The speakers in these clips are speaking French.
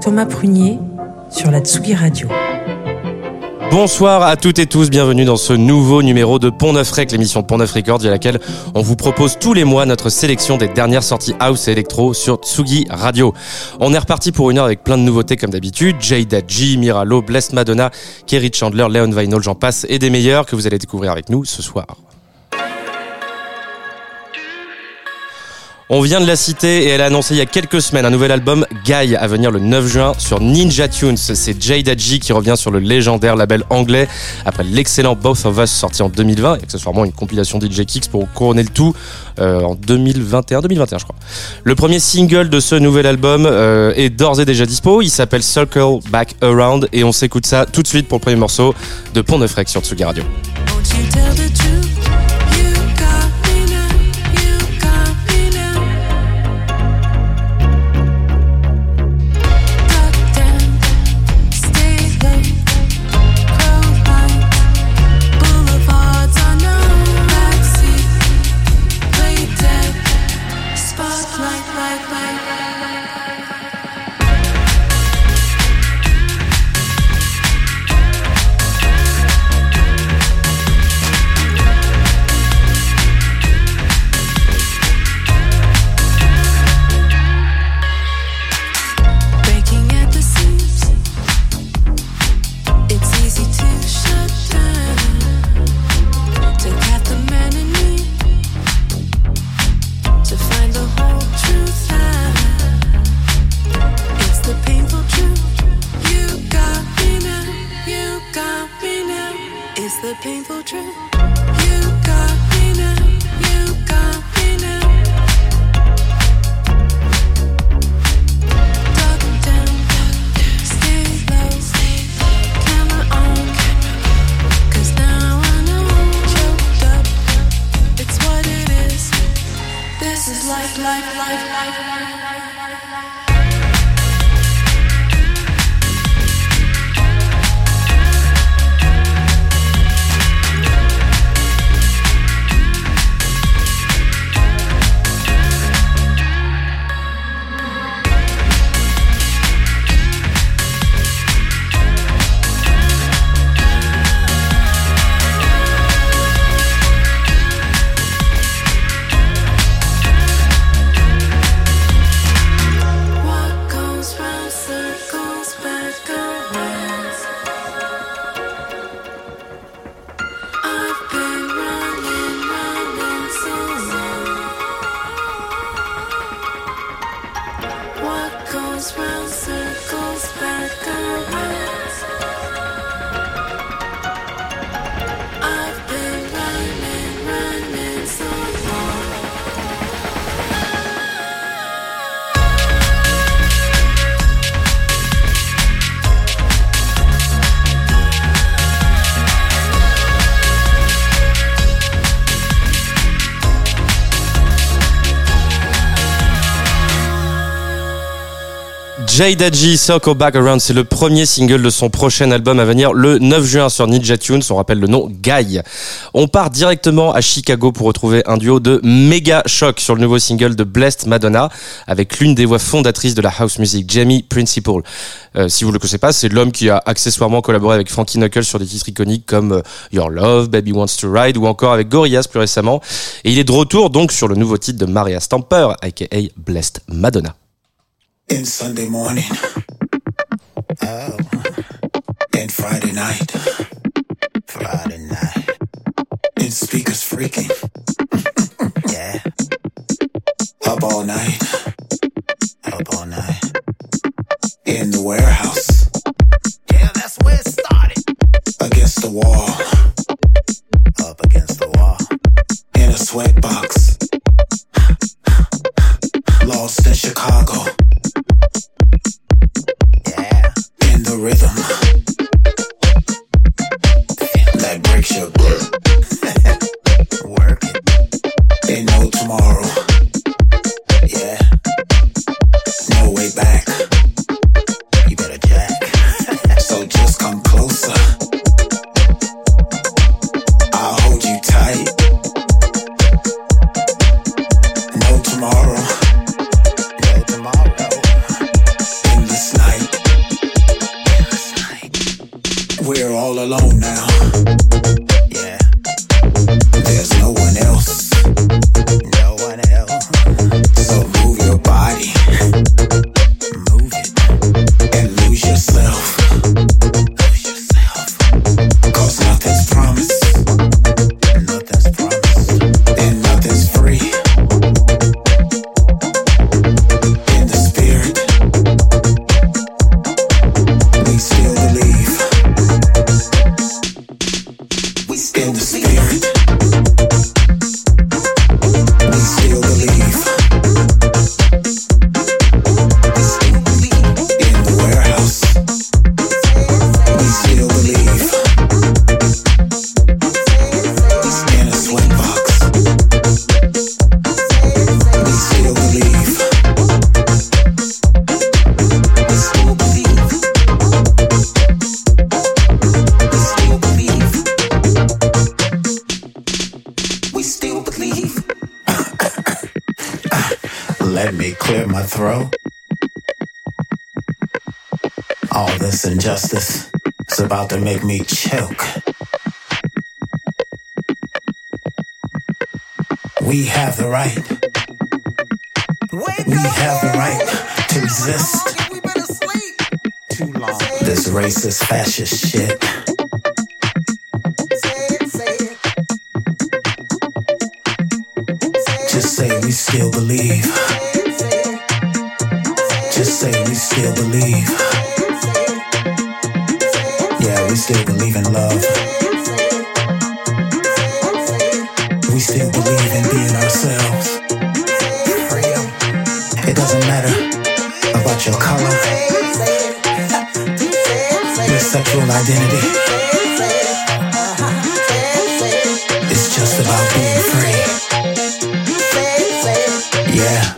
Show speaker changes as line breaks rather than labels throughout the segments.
Thomas Prunier sur la Tsugi Radio.
Bonsoir à toutes et tous, bienvenue dans ce nouveau numéro de Pont Neuf Rec, l'émission Pont Neuf Records, via laquelle on vous propose tous les mois notre sélection des dernières sorties house et électro sur Tsugi Radio. On est reparti pour une heure avec plein de nouveautés comme d'habitude, Jada G, Miralo, Blessed Madonna, Kerry Chandler, Leon Vinyl, j'en passe, et des meilleurs que vous allez découvrir avec nous ce soir. On vient de la citer et elle a annoncé il y a quelques semaines un nouvel album, Guy, à venir le 9 juin sur Ninja Tunes. C'est Jada G qui revient sur le légendaire label anglais après l'excellent Both of Us sorti en 2020 et accessoirement une compilation DJ Kicks pour couronner le tout euh, en 2021-2021 je crois. Le premier single de ce nouvel album euh, est d'ores et déjà dispo. Il s'appelle Circle Back Around et on s'écoute ça tout de suite pour le premier morceau de Pont Neuf Rec sur Tsugi Radio. G, Circle Back Around, c'est le premier single de son prochain album à venir le 9 juin sur Ninja Tunes. On rappelle le nom Guy. On part directement à Chicago pour retrouver un duo de méga choc sur le nouveau single de Blessed Madonna avec l'une des voix fondatrices de la house music, Jamie Principal. Euh, si vous le connaissez pas, c'est l'homme qui a accessoirement collaboré avec Frankie Knuckles sur des titres iconiques comme euh, Your Love, Baby Wants to Ride ou encore avec Gorillaz plus récemment. Et il est de retour donc sur le nouveau titre de Maria Stamper, aka Blessed Madonna.
In Sunday morning. Oh. And Friday night. Friday night. And speakers freaking. yeah. Up all night. Up all night. In the warehouse. Yeah, that's where it started. Against the wall. Up against the wall. In a sweatbox. Lost in Chicago. Rhythm the right. We have the right to exist. Too long. This racist fascist shit. Just say we still believe. Just say we still believe. Yeah, we still believe in love. Sexual identity. It's just about being free. Yeah,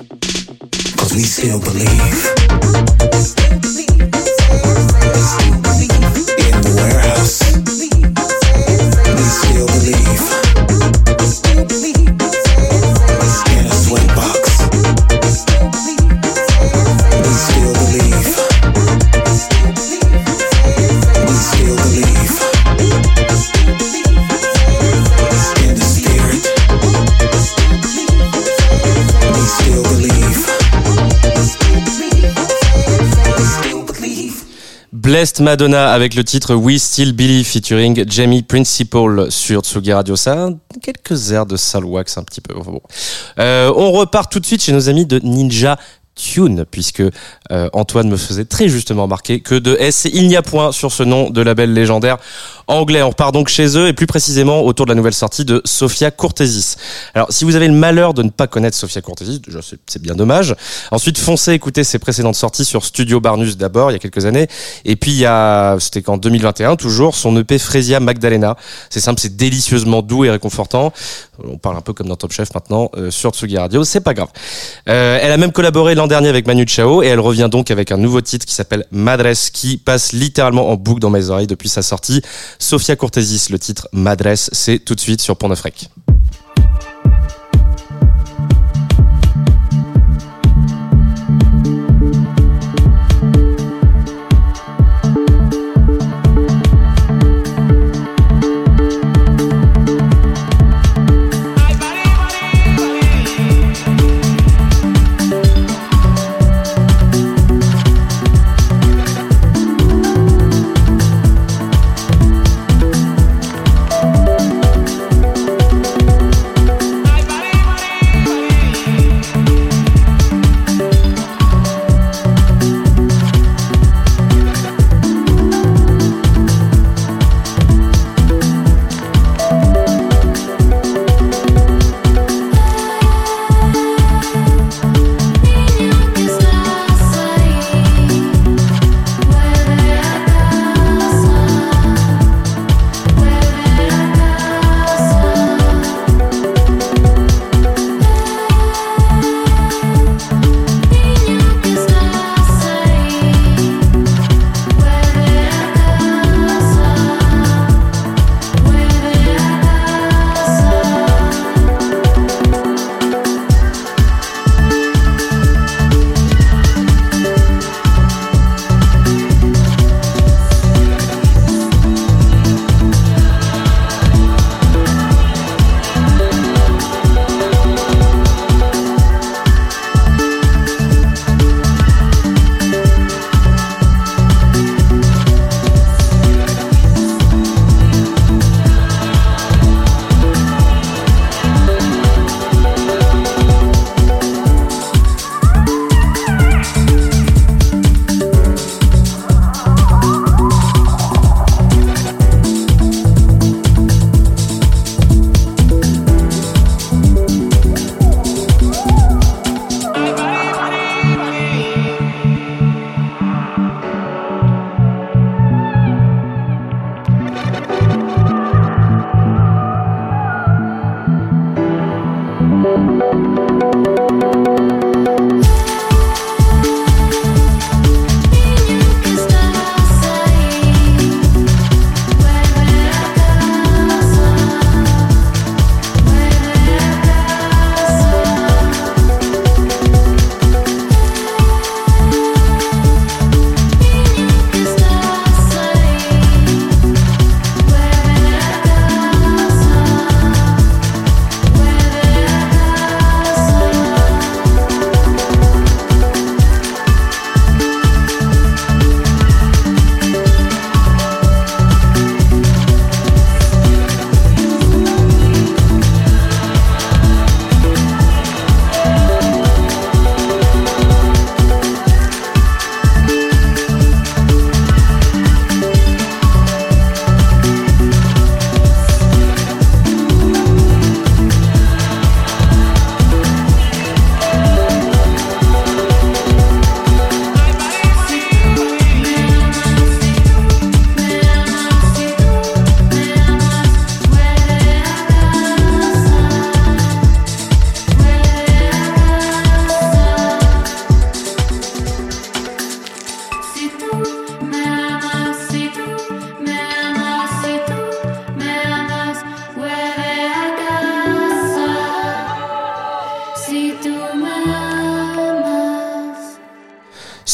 cause we still believe.
Blessed Madonna avec le titre We Still Believe featuring Jamie Principal sur Tsugi Radio. Ça quelques airs de Salwax un petit peu. Euh, on repart tout de suite chez nos amis de Ninja Tune, puisque euh, Antoine me faisait très justement remarquer que de S, il n'y a point sur ce nom de label légendaire anglais. On repart donc chez eux et plus précisément autour de la nouvelle sortie de Sophia Courtesis. Alors, si vous avez le malheur de ne pas connaître Sophia Courtesis, déjà c'est- c'est bien dommage. Ensuite, foncez écouter ses précédentes sorties sur Studio Barnus d'abord, il y a quelques années. Et puis, il y a, c'était qu'en 2021, toujours, son EP Fresia Magdalena. C'est simple, c'est délicieusement doux et réconfortant. On parle un peu comme dans Top Chef maintenant, euh, sur Tsugi Radio. C'est pas grave. Euh, elle a même collaboré dernier avec Manu Chao et elle revient donc avec un nouveau titre qui s'appelle Madresse qui passe littéralement en boucle dans mes oreilles depuis sa sortie. Sophia Courtesis, le titre Madresse, c'est tout de suite sur Pont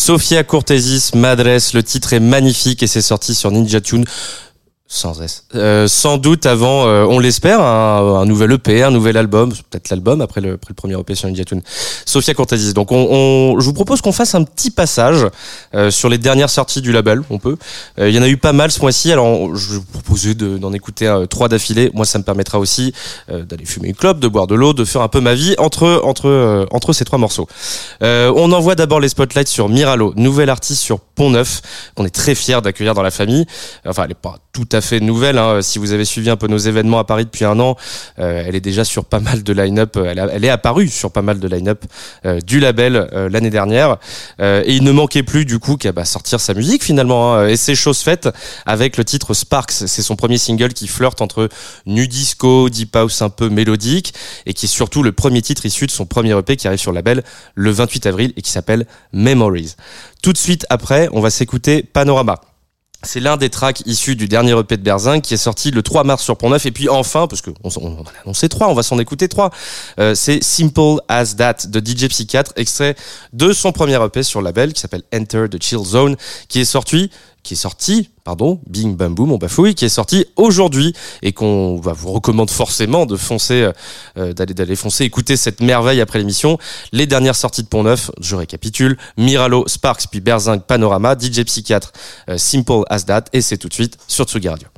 Sofia Cortesis, Madres, le titre est magnifique et c'est sorti sur Ninja Tune. Sans S. Euh, sans doute avant, euh, on l'espère, un, un, nouvel EP, un nouvel album, peut-être l'album après le, après le premier EP sur Ninja Tune. Sophia Cortazis. Donc, on, on, je vous propose qu'on fasse un petit passage euh, sur les dernières sorties du label. On peut. Euh, il y en a eu pas mal ce mois-ci. Alors, je vais vous proposer d'en écouter euh, trois d'affilée. Moi, ça me permettra aussi d'aller fumer une clope, de boire de l'eau, de faire un peu ma vie entre entre entre ces trois morceaux. on envoie d'abord les spotlights sur Miralo, nouvelle artiste sur Pont Neuf, qu'on est très fier d'accueillir dans la famille. Enfin, elle est pas tout à fait nouvelle. Hein. Si vous avez suivi un peu nos événements à Paris depuis un an, euh, elle est déjà sur pas mal de line-up. Euh, elle, elle, est apparue sur pas mal de line-up euh, du label euh, l'année dernière. Euh, et il ne manquait plus du coup qu'à bah, sortir sa musique finalement. Hein. Et c'est chose faite avec le titre Sparks. C'est son premier single qui flirte entre nu disco, deep house un peu mélodique, et qui est surtout le premier titre issu de son premier EP qui arrive sur le label le 28 avril et qui s'appelle Memories. Tout de suite après, on va s'écouter Panorama. C'est l'un des tracks issus du dernier EP de Berzin qui est sorti le 3 mars sur Pont Neuf. Et puis enfin, parce qu'on on, on a annoncé trois, on va s'en écouter trois. Euh, c'est Simple As That de DJ Psychiatre, extrait de son premier EP sur le label qui s'appelle Enter the Chill Zone, qui est sorti qui est sorti, pardon, Bing Bam Boom, bafouille, qui est sorti aujourd'hui et qu'on va vous recommande forcément de foncer, euh, d'aller d'aller foncer, écouter cette merveille après l'émission. Les dernières sorties de Pont Neuf, je récapitule, Miralo, Sparks, puis Berzing, Panorama, DJ Psychiatre, euh, Simple As That, et c'est tout de suite sur Tsugi Radio.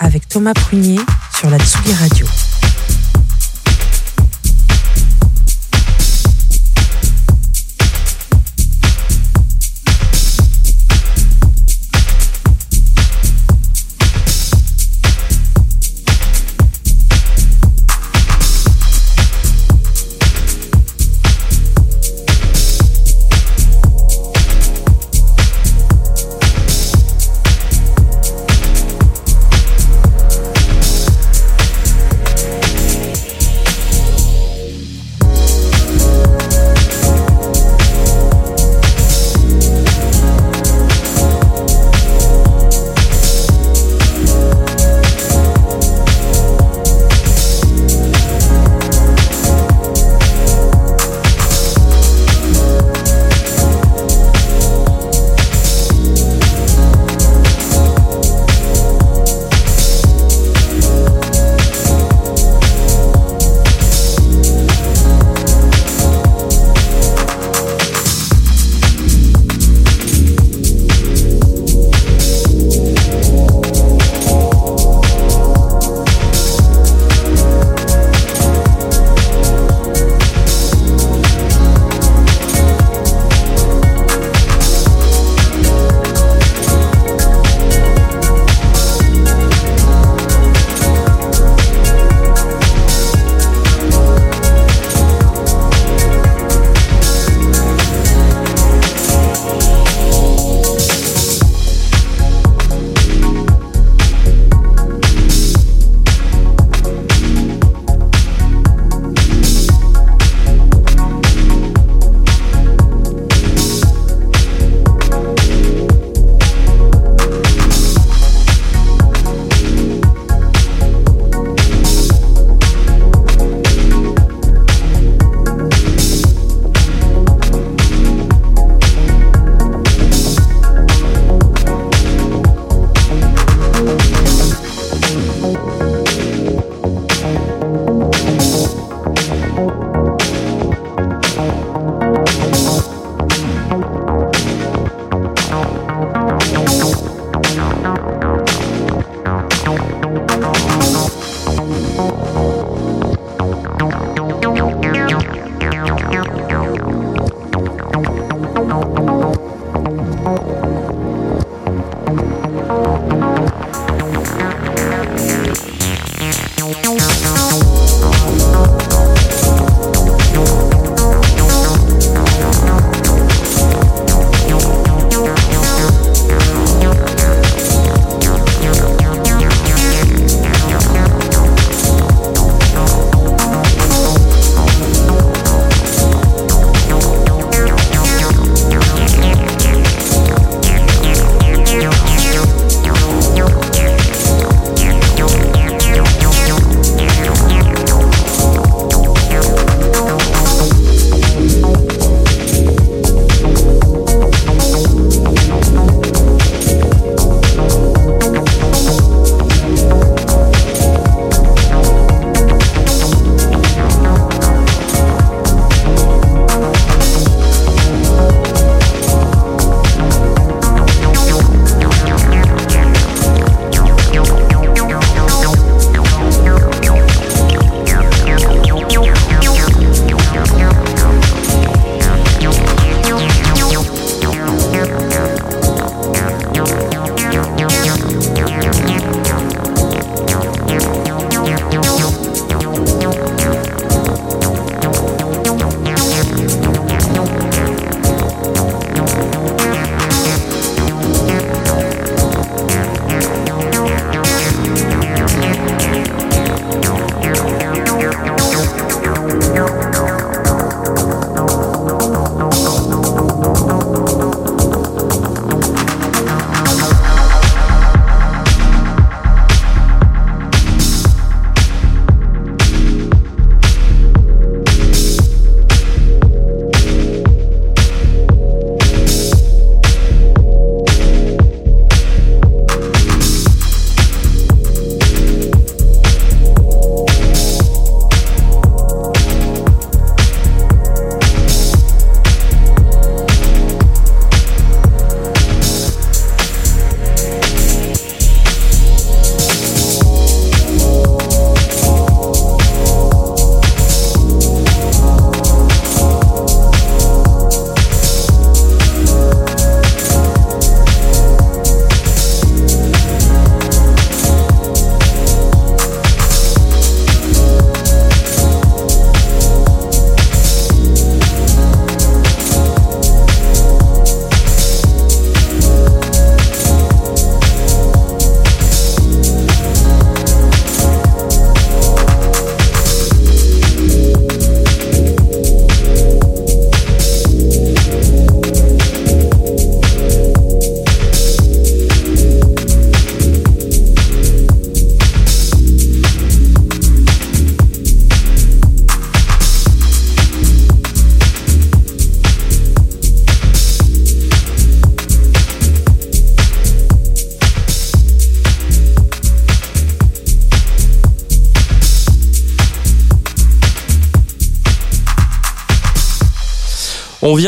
Avec Thomas Prunier sur la Tsugi Radio.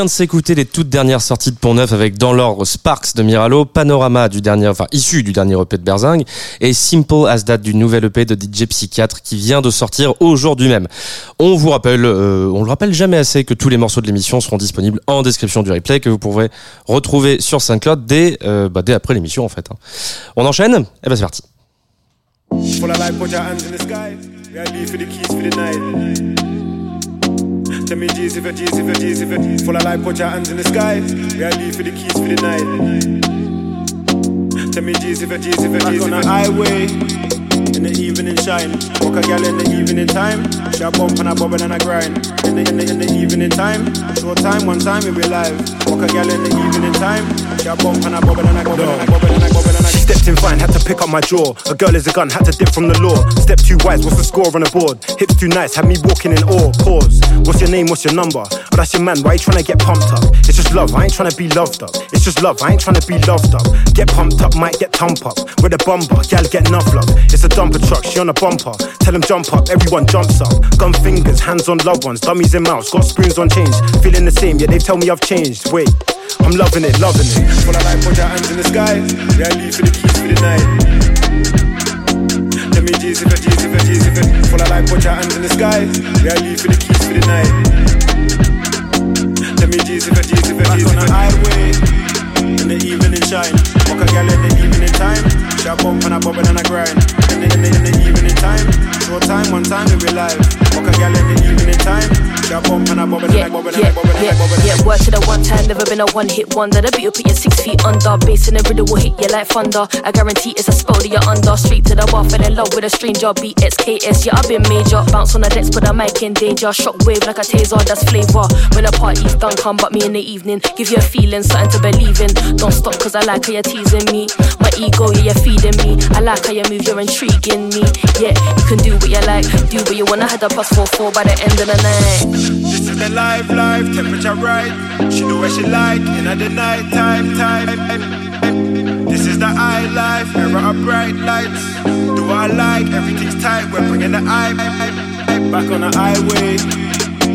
Vient de s'écouter les toutes dernières sorties de Pont Neuf avec dans l'ordre Sparks de Miralo, Panorama du dernier, enfin issu du dernier EP de Berzing et Simple as That du nouvel EP de DJ Psychiatre qui vient de sortir aujourd'hui même. On vous rappelle, euh, on le rappelle jamais assez que tous les morceaux de l'émission seront disponibles en description du replay que vous pourrez retrouver sur Saint-Claude dès, euh, bah, dès après l'émission en fait. hein. On enchaîne Et ben c'est parti.
Tell me G's if you're G's if you're G's if you're Full of light, put your hands in the sky. We are leave for the keys for the night. Tell me G's if you're G's if you're G's on the highway. In the evening shine, walk a gal in the evening time. She a bump and a bubble and a grind. In the, in the, in the evening time, short time, one time we be live. Walk a gal in the evening time. She a bump and a bubble and a bubble and a bubble and a bubble and a
She stepped in fine, had to pick up my jaw. A girl is a gun, had to dip from the law. Step too wise, what's the score on the board? Hips too nice, had me walking in awe. Pause. What's your name? What's your number? Oh, that's your man. Why you tryna get pumped up? It's just love. I ain't tryna be loved up. It's just love. I ain't tryna be loved up. Get pumped up, might get thump up. With a bumper, gal get enough love. It's a dumper truck, she on a bumper. Tell them jump up, everyone jumps up. Gun fingers, hands on loved ones, dummies in mouths, got spoons on change. Feeling the same, yeah, they tell me I've changed. Wait, I'm loving it, loving it.
Full of light, put your hands in the sky. Are leave for the for the night. Tell me G's if you're G's if you're G's if you're Full of put your hands in the sky. Are leave for the keys for the night. Tell me G's if you're G's if you're G's if on the highway. In the evening shine. Walk a gal in the evening time. She a bump and a bubble and a grind. In the, in the, in evening time. Time, one time be live. Walk a gal in the evening time. She a bump and a bubble and
Yeah,
a
yeah,
a a
yeah,
bubble and a
yeah. Word to the one time, never been a one hit wonder. The beat will put you six feet under. Bass in the rhythm will hit you like thunder. I guarantee it's a spell that you're under. Straight to the bar, fell in love with a stranger. BXKS, yeah, I've been major. Bounce on the decks, put the mic in danger. Shockwave like a taser, that's flavor. When the party's done, come but me in the evening. Give you a feeling, something to believe in. Don't stop, cause I like how you're teasing me. Ego, yeah, you're feeding me. I like how you move, you're intriguing me. Yeah, you can do what you like, do what you wanna. Had a plus four four by the end of the night.
This is the life, life, temperature right. She know what she like in the night time, time. This is the high life, era of bright lights. Do I like, everything's tight. We're bringing the eye back on the highway.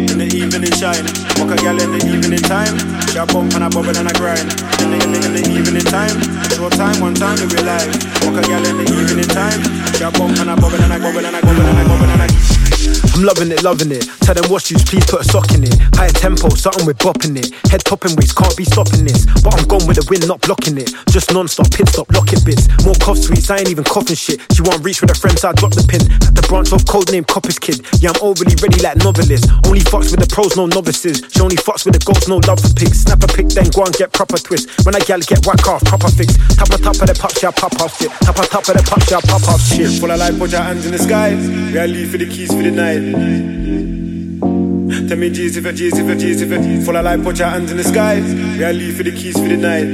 In the evening shine, walk a gal in the evening time. She a bump and a bubble and a grind. In the, in the, in the evening time, short time, one time we be live. Walk a gal in the evening time. She a bump and a bubble and a bubble and a bubble and a bubble and a.
I'm loving it, loving it. Tell them watch shoes, please put a sock in it. Higher tempo, something with bopping it. Head popping waist, can't be stopping this. But I'm gone with the wind, not blocking it. Just non-stop, pit stop, lock it bits. More cough sweets, I ain't even coughing shit. She want reach with her friends, so I drop the pin. At the branch of code name Copper's kid. Yeah, I'm overly ready like novelist. Only fucks with the pros, no novices. She only fucks with the ghosts, no love for pigs. Snap a pic, then go and get proper twist. When I gal get whack off, proper fix. Tap a top of the pop, shall pop off shit. Tap a top of the pop, shall pop off shit.
Full of life, put your hands in the sky. We are leave for the keys for the night. Tell me you're G's if you're if Full of light, put your hands in the sky. We are leave for the keys for the night.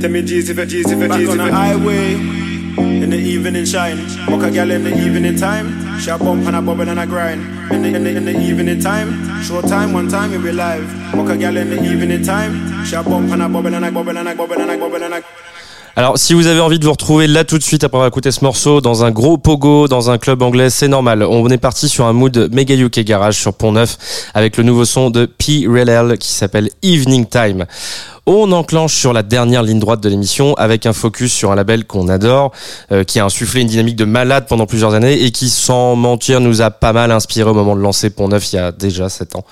Tell me if you're G's if you're on the highway. In the evening shine. Walk a gal in the evening time. She a bump and a bubble and a grind. In the, in the, in the evening time. Short time, one time we be live. Walk a gal in the evening time. She a bump and a bubble and a bubble and a bubble and a bubble and a
Alors, si vous avez envie de vous retrouver là tout de suite après avoir écouté ce morceau dans un gros pogo, dans un club anglais, c'est normal. On est parti sur un mood méga UK garage sur Pont Neuf avec le nouveau son de P. Rellel qui s'appelle Evening Time. On enclenche sur la dernière ligne droite de l'émission avec un focus sur un label qu'on adore, euh, qui a insufflé une dynamique de malade pendant plusieurs années et qui, sans mentir, nous a pas mal inspiré au moment de lancer Pont Neuf il y a déjà 7 ans.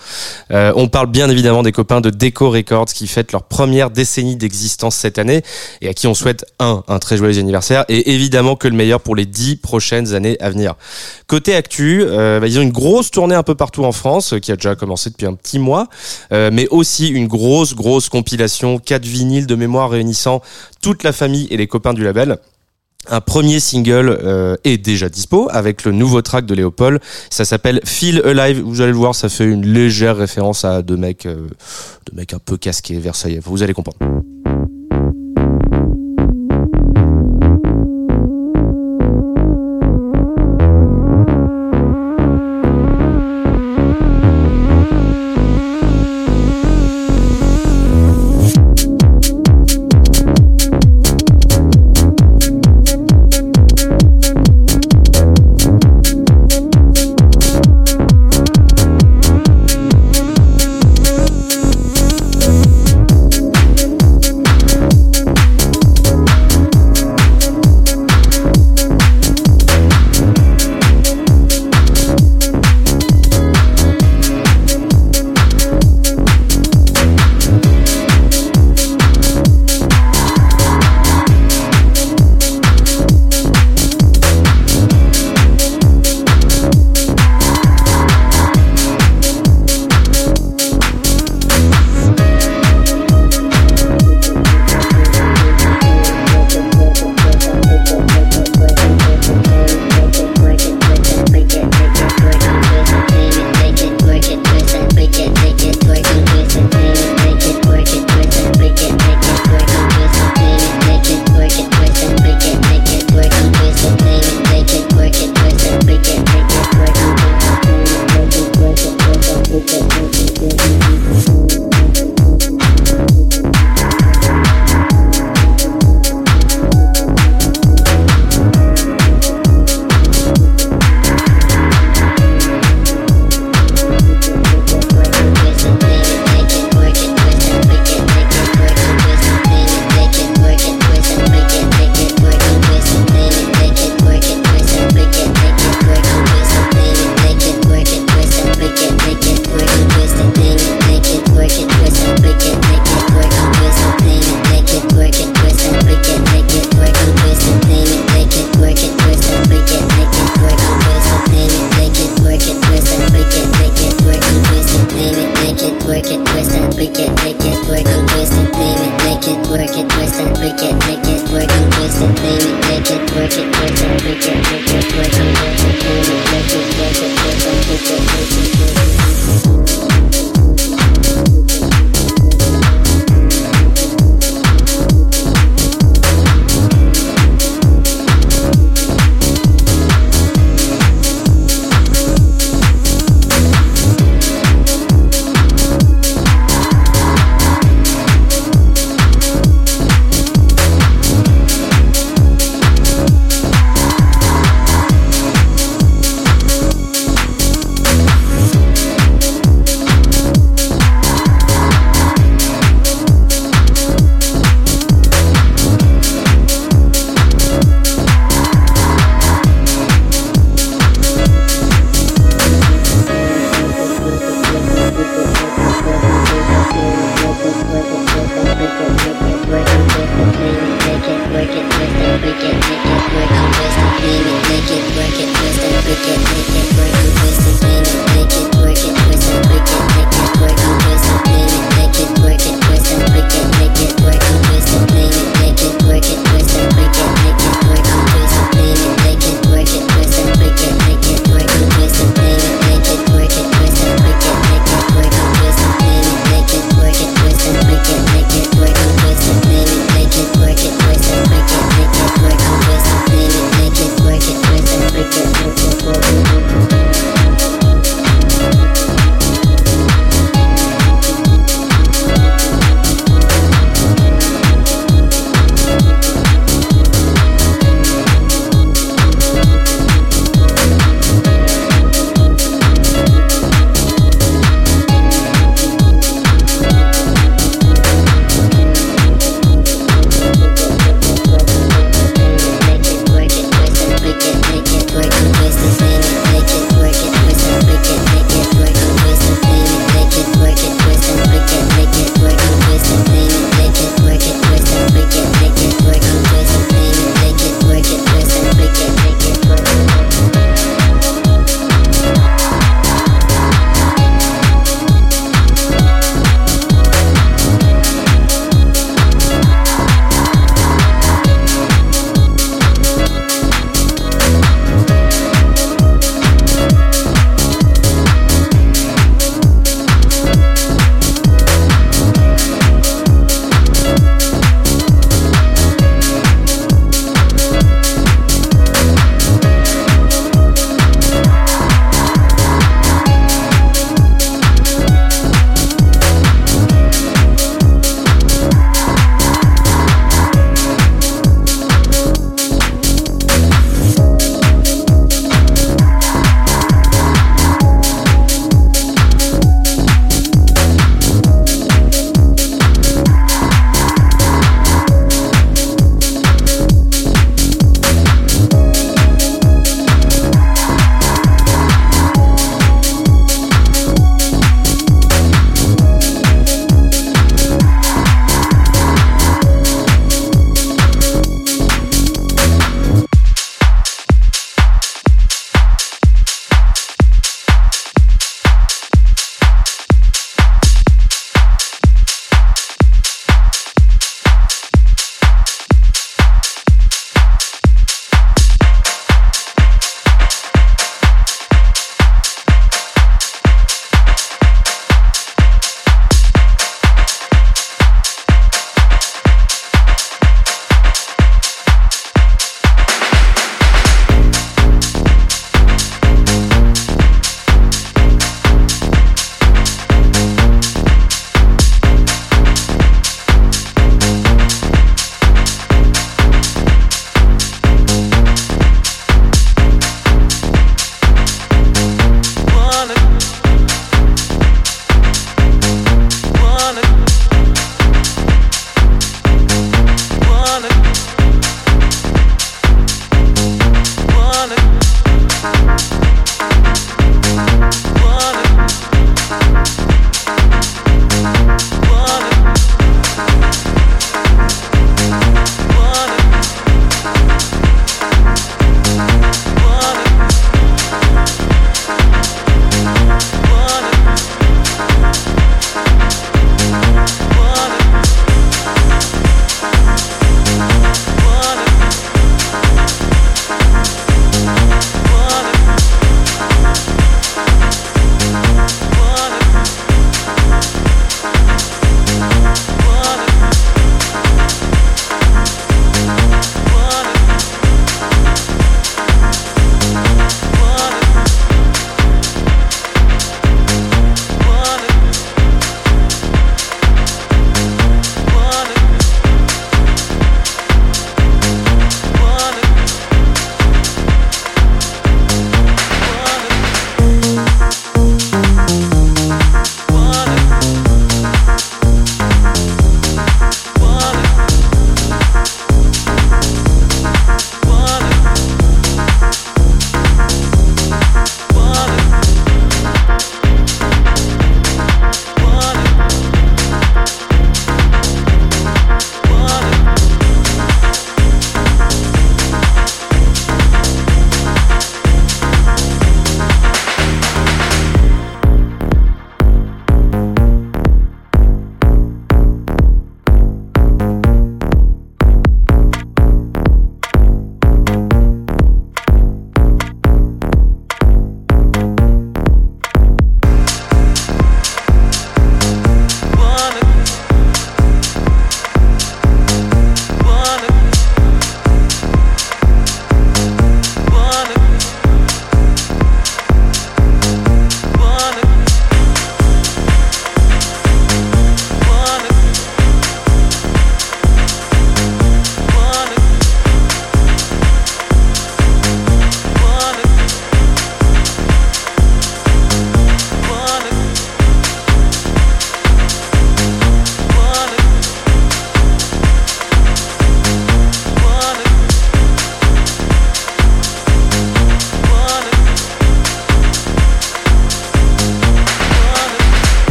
Euh, on parle bien évidemment des copains de Deco Records qui fêtent leur première décennie d'existence cette année et à qui on souhaite un, très joyeux anniversaire et évidemment que le meilleur pour les 10 prochaines années à venir. Côté actu, euh, bah, ils ont une grosse tournée un peu partout en France, euh, qui a déjà commencé depuis un petit mois, euh, mais aussi une grosse, grosse compilation, quatre vinyles de mémoire réunissant toute la famille et les copains du label. Un premier single est déjà dispo avec le nouveau track de Léopold. Ça s'appelle Feel Alive. Vous allez le voir, ça fait une légère référence à deux mecs, deux mecs un peu casqués versaillais. Vous allez comprendre.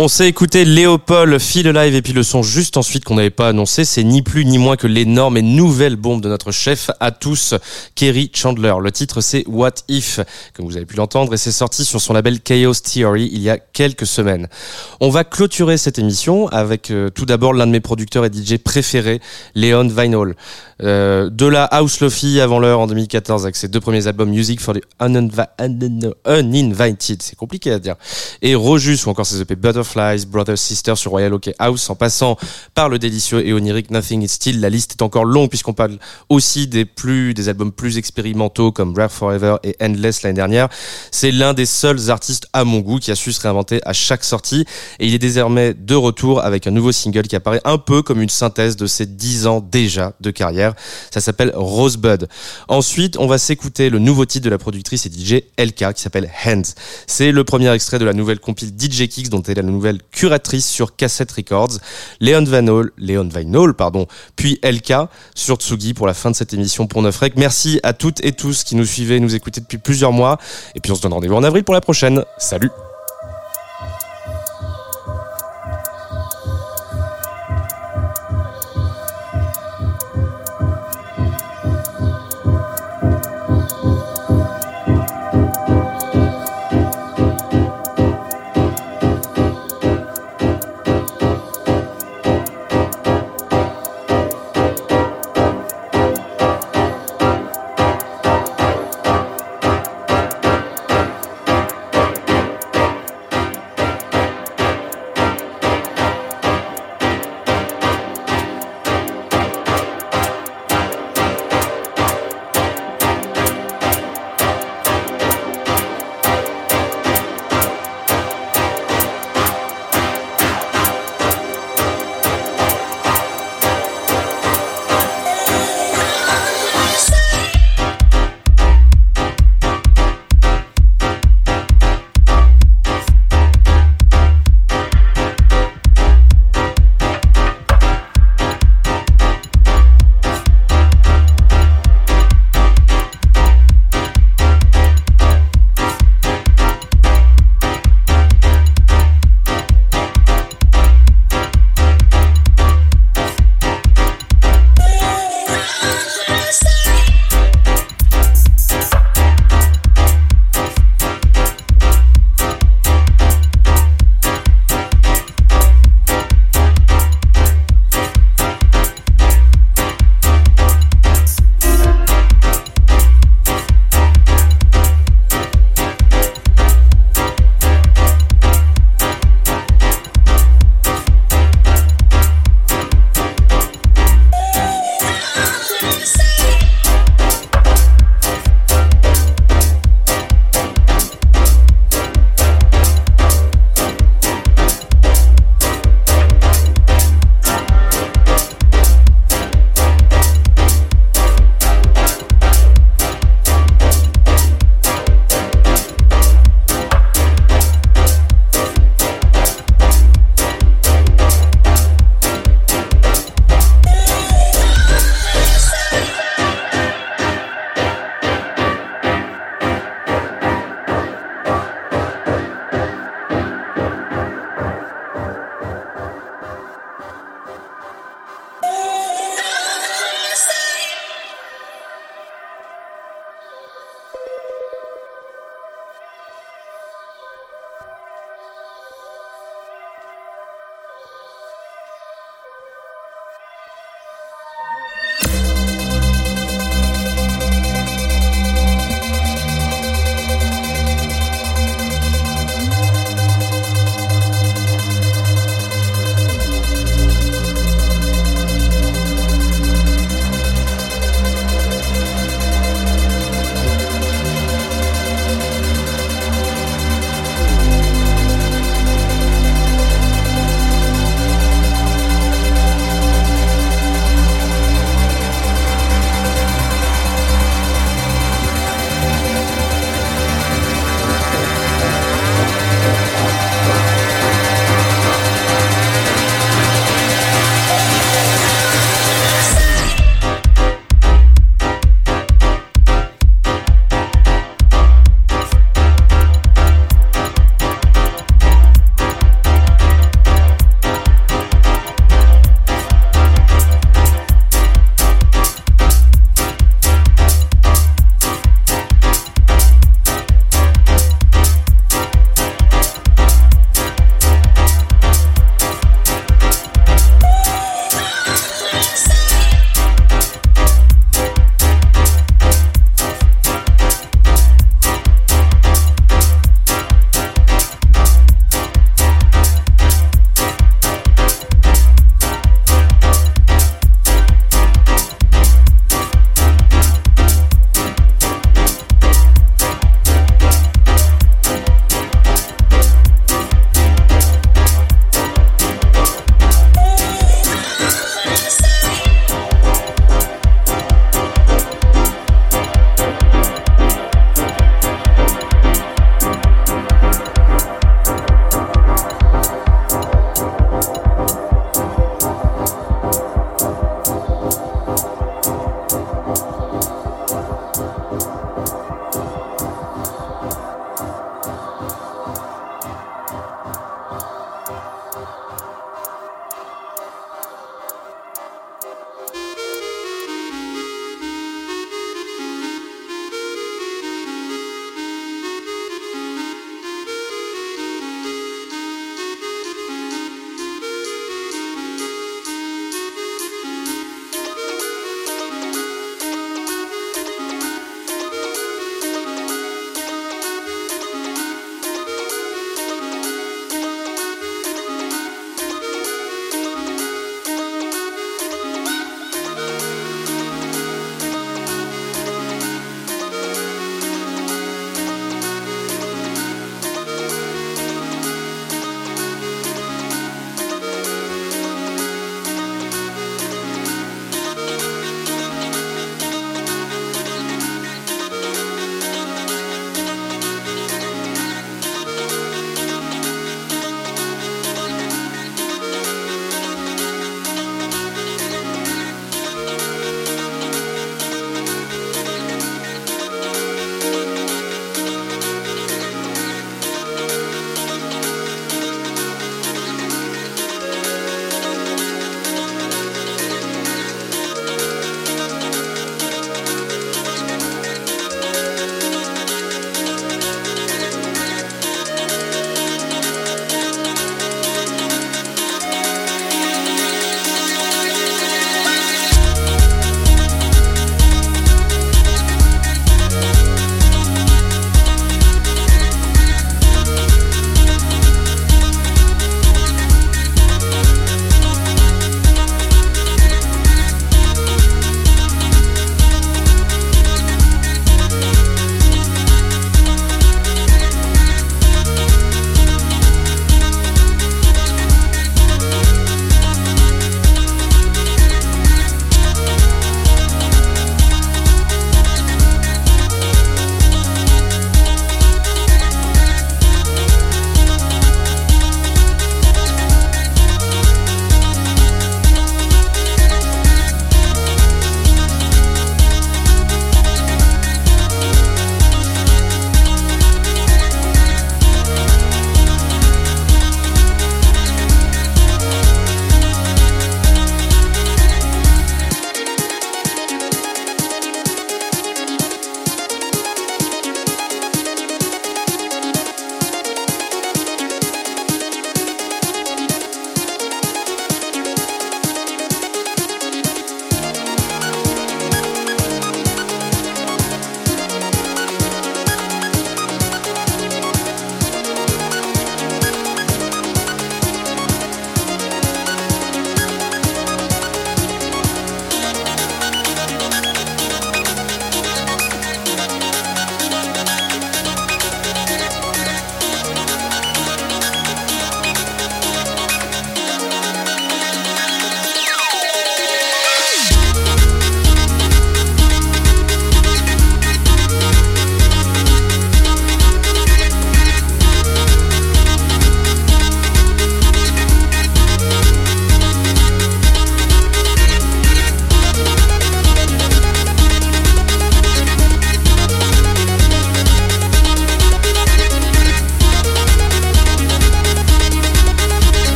On s'est écouté Léopold, Feel Alive et puis le son juste ensuite qu'on n'avait pas annoncé, c'est ni plus ni moins que l'énorme et nouvelle bombe de notre chef à tous, Kerry Chandler. Le titre c'est What If, comme vous avez pu l'entendre, et c'est sorti sur son label Chaos Theory il y a quelques semaines. On va clôturer cette émission avec euh, tout d'abord l'un de mes producteurs et DJ préférés, Leon Vinyl. Euh, de la House Lofi avant l'heure en 2014 avec ses deux premiers albums Music for the Uninvited, c'est compliqué à dire, et Rojus ou encore ses EP Brothers, Sisters sur Royal OK House en passant par le délicieux et onirique Nothing is Still. La liste est encore longue puisqu'on parle aussi des plus, des albums plus expérimentaux comme Rare Forever et Endless l'année dernière. C'est l'un des seuls artistes à mon goût qui a su se réinventer à chaque sortie et il est désormais de retour avec un nouveau single qui apparaît un peu comme une synthèse de ses dix ans déjà de carrière. Ça s'appelle Rosebud. Ensuite, on va s'écouter le nouveau titre de la productrice et DJ LK qui s'appelle Hands. C'est le premier extrait de la nouvelle compile DJ Kicks dont elle est la nouvelle curatrice sur Cassette Records. Léon Vanol, Léon Vinol, pardon, puis LK sur Tsugi pour la fin de cette émission pour 9 rec. Merci à toutes et tous qui nous suivaient, nous écoutaient depuis plusieurs mois. Et puis on se donne rendez-vous en avril pour la prochaine. Salut!